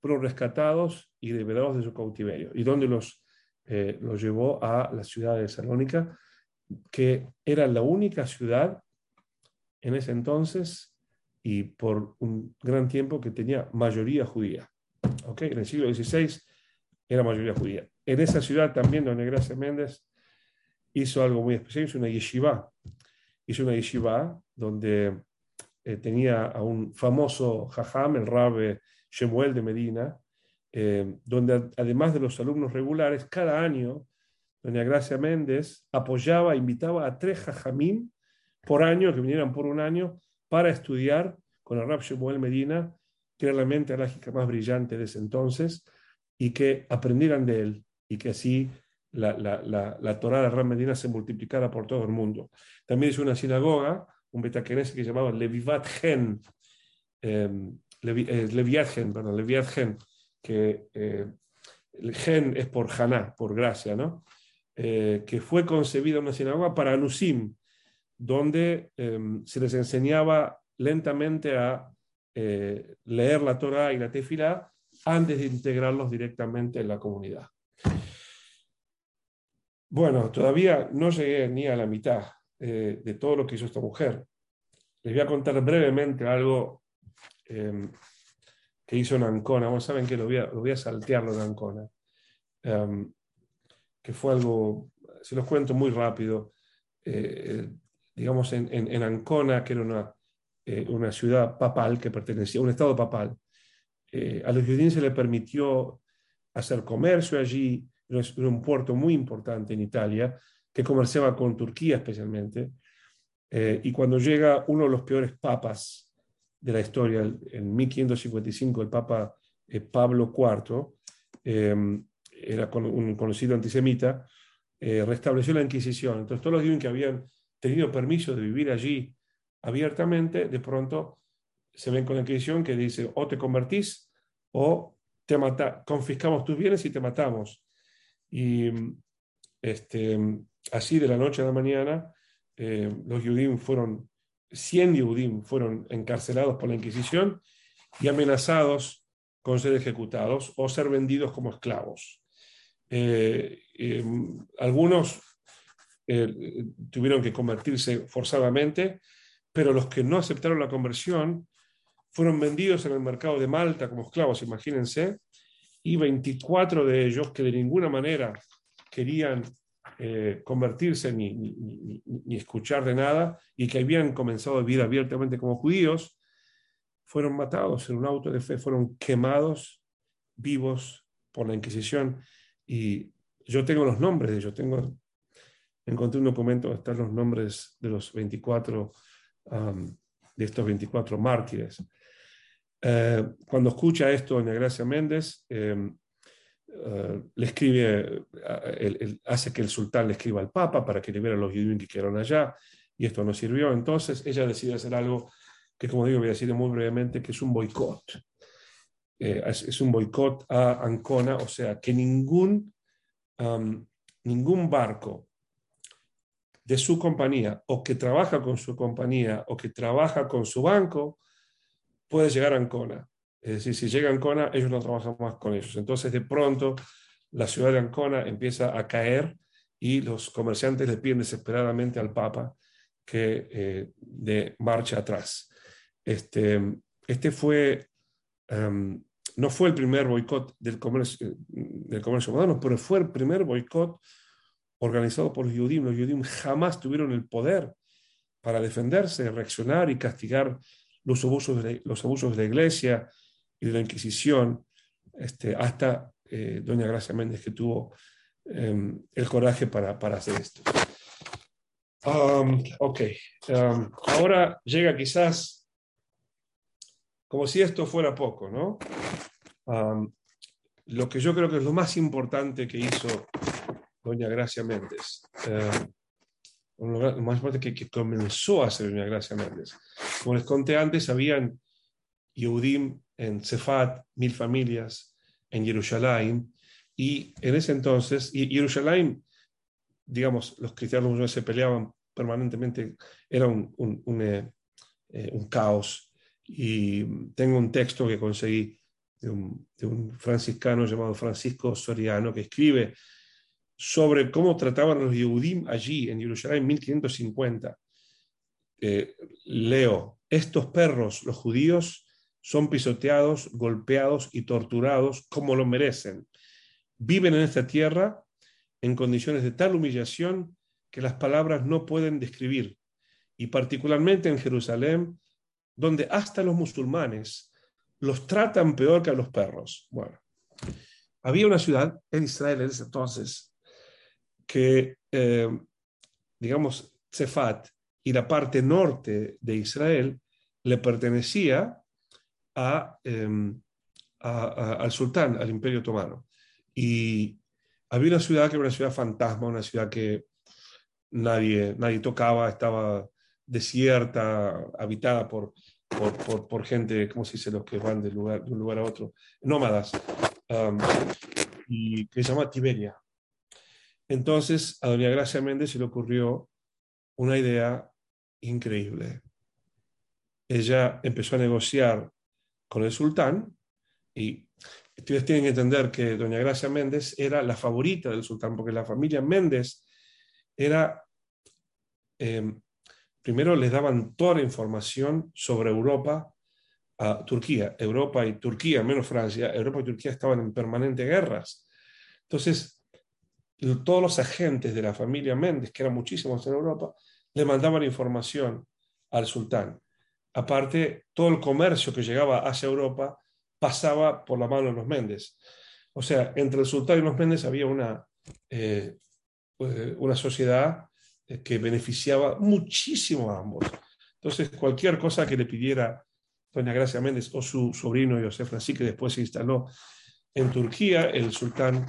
fueron rescatados y liberados de su cautiverio. ¿Y dónde los, eh, los llevó? A la ciudad de Salónica, que era la única ciudad en ese entonces y por un gran tiempo que tenía mayoría judía. ¿Okay? En el siglo XVI era mayoría judía. En esa ciudad también, donde Gracia Méndez hizo algo muy especial, hizo una yeshiva. Hizo una yeshiva donde eh, tenía a un famoso jajam, el rabbe Shemuel de Medina, eh, donde además de los alumnos regulares, cada año, doña Gracia Méndez apoyaba, invitaba a tres jajamín por año, que vinieran por un año, para estudiar con el rabbe Shemuel Medina, que era la mente alágica más brillante de ese entonces, y que aprendieran de él y que así la, la, la, Torah de Ram Medina se multiplicara por todo el mundo. También hizo una sinagoga, un betaquenese que se llamaba Levivat Gen, eh, Leviat Gen, perdón, Leviat Gen, que eh, el gen es por Haná, por gracia, ¿no? Eh, que fue concebida una sinagoga para Anusim, donde em, se les enseñaba lentamente a eh, leer la Torah y la Tefilá antes de integrarlos directamente en la comunidad. Bueno, todavía no llegué ni a la mitad eh, de todo lo que hizo esta mujer. Les voy a contar brevemente algo em, que hizo en Ancona. Vamos, saben que lo voy a, lo voy a saltearlo en Ancona. Em, que fue algo, se los cuento muy rápido. Eh, digamos, en, en, Ancona, que era una, eh, una ciudad papal que pertenecía a un estado papal, a los judíos se le permitió hacer comercio allí, era un puerto muy importante en Italia, que comerciaba con Turquía especialmente. Eh, y cuando llega uno de los peores papas de la historia, en 1555, el papa eh, Pablo IV, eh, era un conocido antisemita, restableció la Inquisición. Entonces todos los judíos que habían tenido permiso de vivir allí abiertamente, de pronto se ven con la Inquisición que dice o te convertís o te mata, confiscamos tus bienes y te matamos. Y este, así de la noche a la mañana, eh, los Yudim fueron, 100 Yudim fueron encarcelados por la Inquisición y amenazados con ser ejecutados o ser vendidos como esclavos. Eh, em, algunos eh, tuvieron que convertirse forzadamente, pero los que no aceptaron la conversión fueron vendidos en el mercado de Malta como esclavos, imagínense, y 24 de ellos que de ninguna manera querían eh, convertirse ni, ni, escuchar de nada y que habían comenzado a vivir abiertamente como judíos, fueron matados en un auto de fe, fueron quemados vivos por la Inquisición. Y yo tengo los nombres de ellos, tengo, encontré un documento donde están los nombres de los 24, de estos 24 mártires. Eh, cuando escucha esto doña Gracia Méndez, eh, eh, le escribe, hace que el sultán le escriba al Papa para que libere a los judíos que quedaron allá, y esto no sirvió. Entonces ella decide hacer algo que, como digo, voy a decir muy brevemente, que es un boicot. es, un boicot a Ancona, o sea, que ningún, ningún barco de su compañía o que trabaja con su compañía o que trabaja con su banco puede llegar a Ancona. Es decir, si llega Ancona, ellos no trabajan más con ellos. Entonces, de pronto, la ciudad de Ancona empieza a caer y los comerciantes le piden desesperadamente al Papa que eh, de marcha atrás. Este, este fue, em, no fue el primer boicot del comercio, del comercio moderno, pero fue el primer boicot organizado por los judíos. Los judíos jamás tuvieron el poder para defenderse, reaccionar y castigar los abusos de, los abusos de la iglesia y de la Inquisición, este, hasta eh, doña Gracia Méndez que tuvo em, el coraje para, para hacer esto. Um, ok, um, ahora llega quizás como si esto fuera poco, ¿no? Um, lo que yo creo que es lo más importante que hizo doña Gracia Méndez. Eh, lo más importante que, comenzó a hacer Doña Gracia Méndez. Como les conté antes, habían Yehudim en Cefat, mil familias, en Jerusalén, y en ese entonces, y Jerusalén, digamos, los cristianos se peleaban permanentemente, era un, eh, eh, un, caos. Y tengo un texto que conseguí de un, de un franciscano llamado Francisco Soriano, que escribe sobre cómo trataban los Yehudim allí en Jerusalén en 1550. Eh, leo, estos perros, los judíos, son pisoteados, golpeados y torturados como lo merecen. Viven en esta tierra en condiciones de tal humillación que las palabras no pueden describir, y particularmente en Jerusalén, donde hasta los musulmanes los tratan peor que a los perros. Bueno, había una ciudad en Israel en ese entonces que, eh, digamos, Cefat y la parte norte de Israel le pertenecía em, a, al sultán, al imperio otomano. Y había una ciudad que era una ciudad fantasma, una ciudad que nadie, nadie tocaba, estaba desierta, habitada por, por, por, gente, ¿cómo se dice? Los que van de, lugar, de un lugar a otro, nómadas, y que se llama Tiberia. Entonces a doña Gracia Méndez se le ocurrió una idea increíble. Ella empezó a negociar con el sultán y ustedes tienen que entender que doña Gracia Méndez era la favorita del sultán, porque la familia Méndez era, em, primero les daban toda la información sobre Europa a Turquía. Europa y Turquía, menos Francia, Europa y Turquía estaban en permanentes guerras. Entonces, todos los agentes de la familia Méndez, que eran muchísimos en Europa, le mandaban información al sultán. Aparte, todo el comercio que llegaba hacia Europa pasaba por la mano de los Méndez. O sea, entre el sultán y los Méndez había una, eh, eh, una sociedad eh, que beneficiaba muchísimo a ambos. Entonces, cualquier cosa que le pidiera doña Gracia Méndez o su sobrino Josef Francisco, que después se instaló en Turquía, el sultán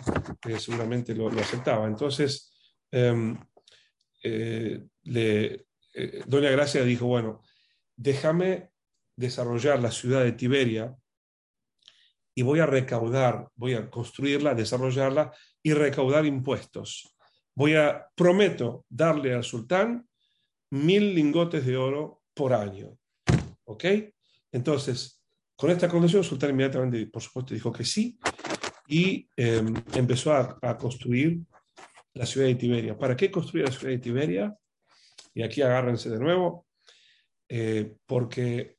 seguramente lo, aceptaba. Entonces, em, le, doña Gracia dijo, bueno, déjame desarrollar la ciudad de Tiberia y voy a recaudar, voy a construirla, desarrollarla y recaudar impuestos. Voy a, prometo, darle al sultán mil lingotes de oro por año. ¿Ok? Entonces, con esta condición, el sultán inmediatamente, por supuesto, dijo que sí y em, empezó a, a, construir la ciudad de Tiberia. ¿Para qué construir la ciudad de Tiberia? Y aquí agárrense de nuevo. Eh, porque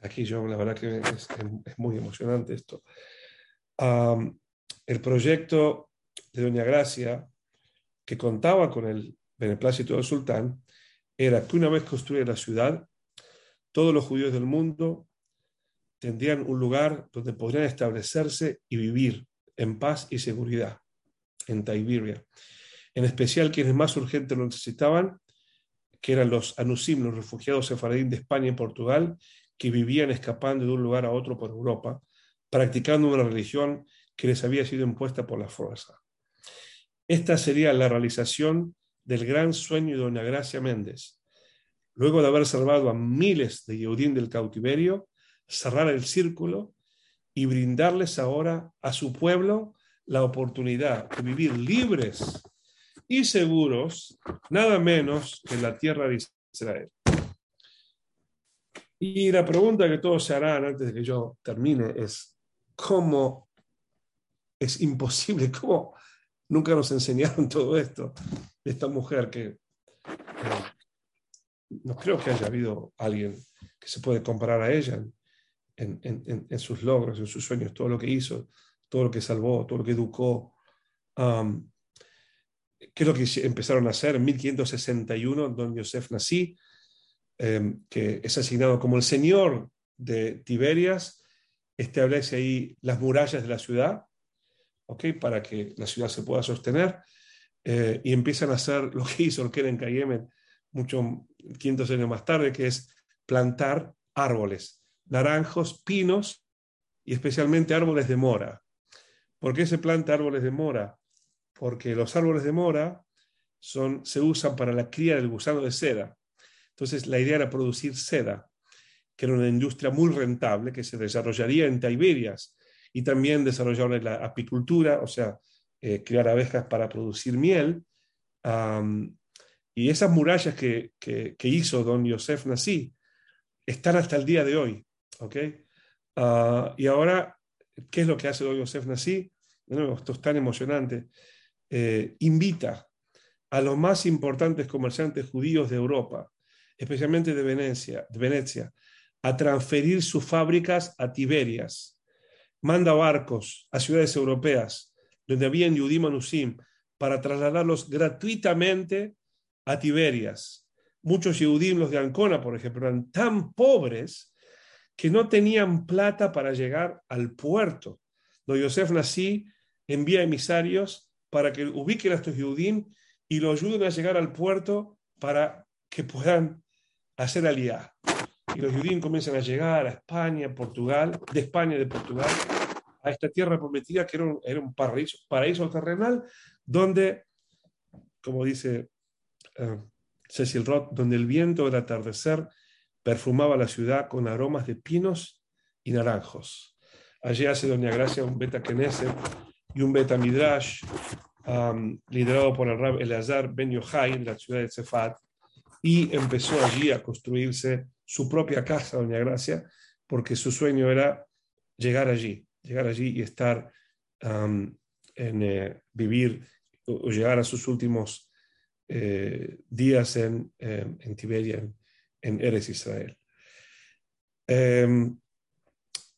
aquí yo la verdad que es, muy emocionante esto. el proyecto de Doña Gracia, que contaba con el beneplácito del sultán, era que una vez construida la ciudad, todos los judíos del mundo tendrían un lugar donde podrían establecerse y vivir en paz y seguridad, en Tiberia. En especial quienes más urgente lo necesitaban que eran los anusim, los refugiados sefaradín de España y Portugal, que vivían escapando de un lugar a otro por Europa, practicando una religión que les había sido impuesta por la fuerza. Esta sería la realización del gran sueño de doña Gracia Méndez. Luego de haber salvado a miles de Yeudín del cautiverio, cerrar el círculo y brindarles ahora a su pueblo la oportunidad de vivir libres y seguros, nada menos que en la tierra de Israel. Y la pregunta que todos se harán antes de que yo termine es, ¿cómo es imposible? ¿Cómo nunca nos enseñaron todo esto? Esta mujer que eh, no creo que haya habido alguien que se puede comparar a ella en, sus logros, en sus sueños, todo lo que hizo, todo lo que salvó, todo lo que educó. Um, ¿Qué es lo que empezaron a hacer? En 1561, don Joseph Nací, em, que es asignado como el señor de Tiberias, establece ahí las murallas de la ciudad, ¿okay? para que la ciudad se pueda sostener, eh, y empiezan a hacer lo que hizo el Keren Kayemen muchos 500 años más tarde, que es plantar árboles, naranjos, pinos y especialmente árboles de mora. ¿Por qué se planta árboles de mora? Porque los árboles de mora son, se usan para la cría del gusano de seda. Entonces la idea era producir seda, que era una industria muy rentable que se desarrollaría en Tiberias y también desarrollar la apicultura, o sea, eh, criar abejas para producir miel. y esas murallas que, hizo don Yosef Nasí están hasta el día de hoy. ¿okay? Ah, y ahora, ¿qué es lo que hace don Yosef Nasí? esto es tan emocionante. Eh, invita a los más importantes comerciantes judíos de Europa, especialmente de Venecia, de Venecia, a transferir sus fábricas a Tiberias. Manda barcos a ciudades europeas donde habían Yudim Anusim para trasladarlos gratuitamente a Tiberias. Muchos Yudim, los de Ancona, por ejemplo, eran tan pobres que no tenían plata para llegar al puerto. Don Yosef Nasí envía emisarios para que ubiquen a estos Yudim y lo ayuden a llegar al puerto para que puedan hacer aliá. Y los Yudim comienzan a llegar a España, Portugal, de España, de Portugal, a esta tierra prometida que era un, paraíso, paraíso terrenal, donde, como dice uh, Cecil Roth, donde el viento del atardecer perfumaba la ciudad con aromas de pinos y naranjos. Allí hace Doña Gracia un beta y un Beta Midrash liderado por el Rab Eleazar Ben Yochai de la ciudad de Cefat, y empezó allí a construirse su propia casa, Doña Gracia, porque su sueño era llegar allí, llegar allí y estar en eh, vivir o, llegar a sus últimos eh, días en, en Tiberia, en, en Eres Israel. Em,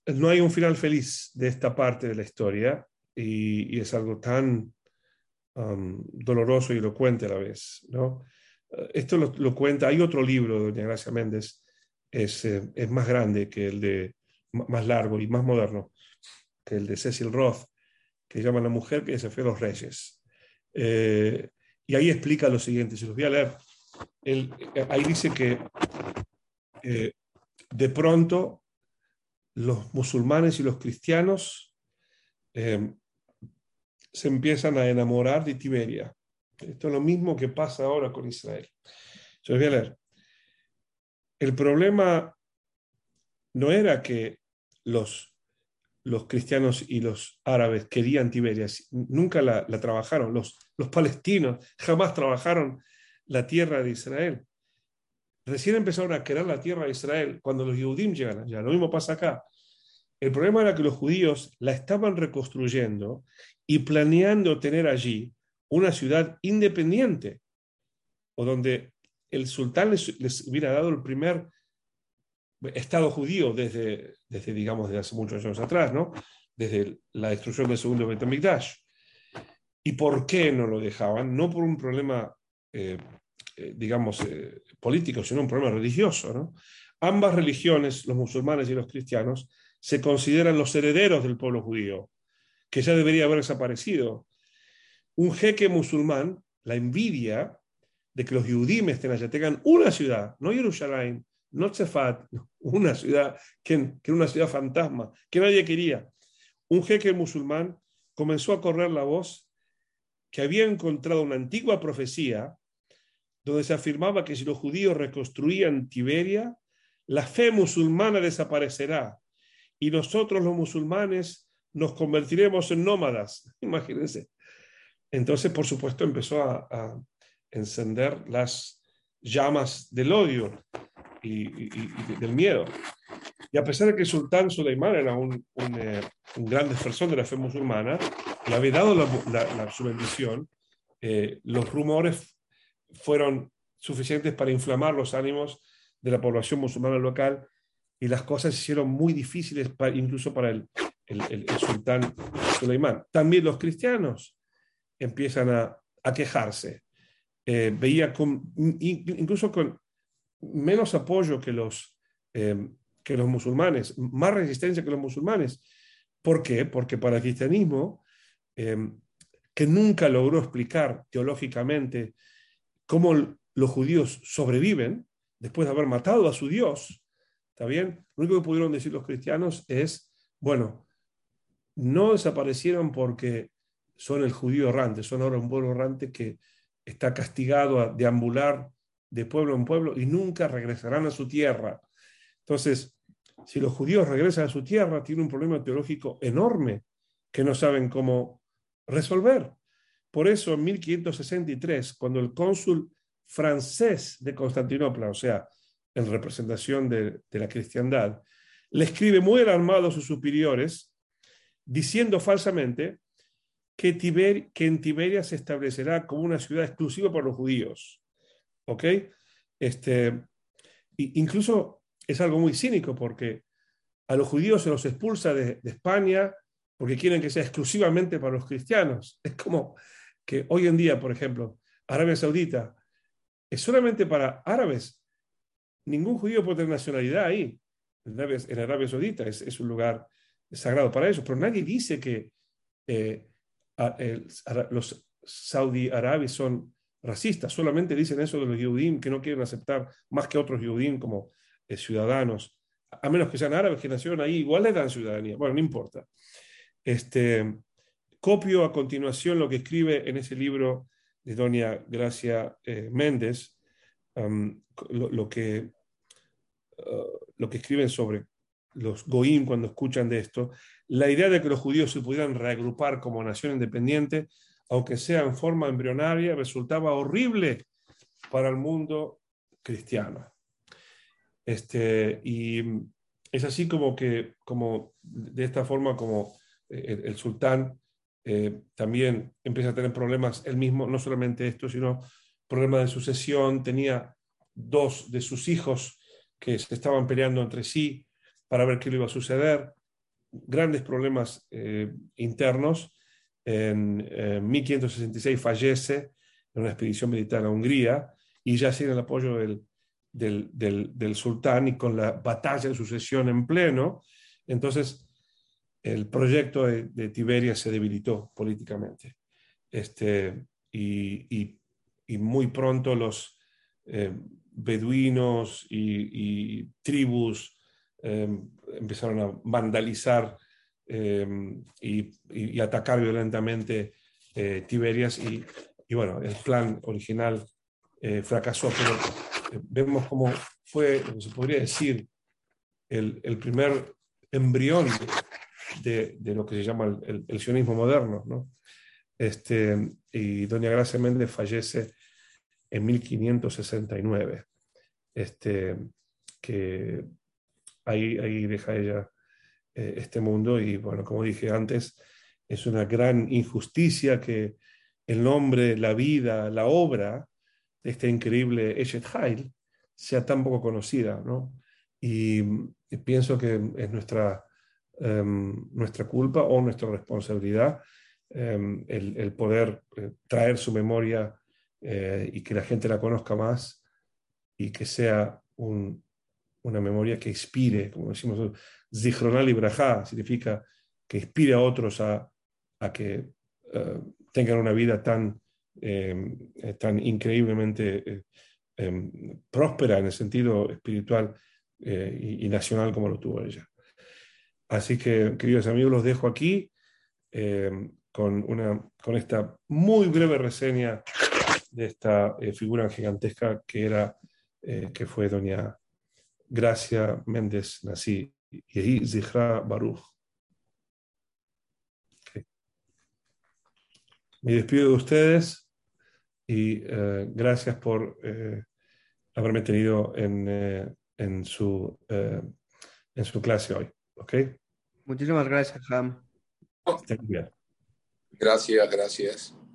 no hay un final feliz de esta parte de la historia y, es algo tan um, doloroso y elocuente a la vez. ¿no? Eh, esto lo, cuenta, hay otro libro de Doña Gracia Méndez, es, eh, es, más grande que el de, más largo y más moderno que el de Cecil Roth, que llama La mujer que desafió a los reyes. Eh, y ahí explica lo siguiente, se los voy a leer. ahí dice que de pronto los musulmanes y los cristianos eh, se empiezan a enamorar de Tiberia. Esto es lo mismo que pasa ahora con Israel. Yo les voy a leer. El problema no era que los, los cristianos y los árabes querían Tiberia, nunca la, trabajaron. Los, los palestinos jamás trabajaron la tierra de Israel. Recién empezaron a querer la tierra de Israel cuando los Yehudim llegan allá. Lo mismo pasa acá. El problema era que los judíos la estaban reconstruyendo y planeando tener allí una ciudad independiente, o donde el sultán les, hubiera dado el primer Estado judío desde, desde, digamos, desde hace muchos años atrás, ¿no? Desde la destrucción del segundo Betamikdash. ¿Y por qué no lo dejaban? No por un problema eh, eh, digamos, eh, político, sino un problema religioso. ¿no? Ambas religiones, los musulmanes y los cristianos, se consideran los herederos del pueblo judío, que ya debería haber desaparecido. Un jeque musulmán, la envidia de que los judíos estén allá, tengan una ciudad, no Jerusalén, no Tzefat, una ciudad que, que una ciudad fantasma, que nadie quería. Un jeque musulmán comenzó a correr la voz que había encontrado una antigua profecía donde se afirmaba que si los judíos reconstruían Tiberia, la fe musulmana desaparecerá y nosotros los musulmanes nos convertiremos en nómadas. Imagínense. Entonces, por supuesto, empezó a, encender las llamas del odio y, del miedo. Y a pesar de que el sultán Suleimán era un, eh, gran defensor de la fe musulmana, le había dado la, su bendición, eh, los rumores fueron suficientes para inflamar los ánimos de la población musulmana local y las cosas se hicieron muy difíciles incluso para el, el, sultán Suleimán. También los cristianos empiezan a, quejarse. Eh, veía incluso con menos apoyo que los, eh, que los musulmanes, más resistencia que los musulmanes. ¿Por qué? Porque para el cristianismo, eh, que nunca logró explicar teológicamente cómo los judíos sobreviven después de haber matado a su Dios, ¿está bien? Lo único que pudieron decir los cristianos es, bueno, no desaparecieron porque son el judío errante, son ahora un pueblo errante que está castigado a deambular de pueblo en pueblo y nunca regresarán a su tierra. Entonces, si los judíos regresan a su tierra, tienen un problema teológico enorme que no saben cómo resolver. Por eso, en 1563, cuando el cónsul francés de Constantinopla, o sea, en representación de, la cristiandad, le escribe muy alarmado a sus superiores, diciendo falsamente que, que en Tiberia se establecerá como una ciudad exclusiva para los judíos. ¿Ok? Este, incluso es algo muy cínico porque a los judíos se los expulsa de, de España porque quieren que sea exclusivamente para los cristianos. Es como que hoy en día, por ejemplo, Arabia Saudita es solamente para árabes. Ningún judío puede tener nacionalidad ahí. En Arabia, Saudita es, un lugar sagrado para ellos, pero nadie dice que eh, los saudí árabes son racistas, solamente dicen eso de los judíos que no quieren aceptar más que otros judíos como eh, ciudadanos, a menos que sean árabes que nacieron ahí, igual les dan ciudadanía. Bueno, no importa. Este, Copio a continuación lo que escribe en ese libro de doña Gracia eh, Méndez, lo, que, uh, lo que escriben sobre los goim cuando escuchan de esto, la idea de que los judíos se pudieran reagrupar como nación independiente, aunque sea en forma embrionaria, resultaba horrible para el mundo cristiano. Este, y es así como que, como de esta forma, como eh, el sultán eh, también empieza a tener problemas él mismo, no solamente esto, sino problemas de sucesión. Tenía dos de sus hijos que se estaban peleando entre sí. Para ver qué le iba a suceder. Grandes problemas internos. En 1566 fallece en una expedición militar a Hungría y ya sin el apoyo del, del, sultán y con la batalla de sucesión en pleno, entonces el proyecto de, Tiberia se debilitó políticamente. Este, y, y, muy pronto los eh, beduinos y, tribus empezaron a vandalizar em, y, atacar violentamente eh, Tiberias y, bueno, el plan original eh, fracasó, pero vemos cómo fue, se podría decir, el, el primer embrión de, de, lo que se llama el, el, sionismo moderno. ¿no? Este, y doña Gracia Méndez fallece en 1569, este, que ahí, ahí deja ella eh, este mundo y bueno, como dije antes, es una gran injusticia que el nombre, la vida, la obra de este increíble Eshet Heil sea tan poco conocida, ¿no? Y, pienso que es nuestra, em, nuestra culpa o nuestra responsabilidad em, el, poder eh, traer su memoria eh, y que la gente la conozca más y que sea una memoria que inspire, como decimos, Zichronal y significa que inspire a otros a, que eh, tengan una vida tan, em, tan increíblemente Em, próspera en el sentido espiritual eh, y, nacional como lo tuvo ella. Así que, queridos amigos, los dejo aquí em, con, una, con esta muy breve reseña de esta eh, figura gigantesca que, era, eh, que fue doña Gracia Méndez Nací, y Zihra Baruch. Me despido de ustedes y eh, gracias por eh, haberme tenido en, eh, en, su, en su clase hoy. ¿Ok? Muchísimas gracias, Ham. Gracias, gracias.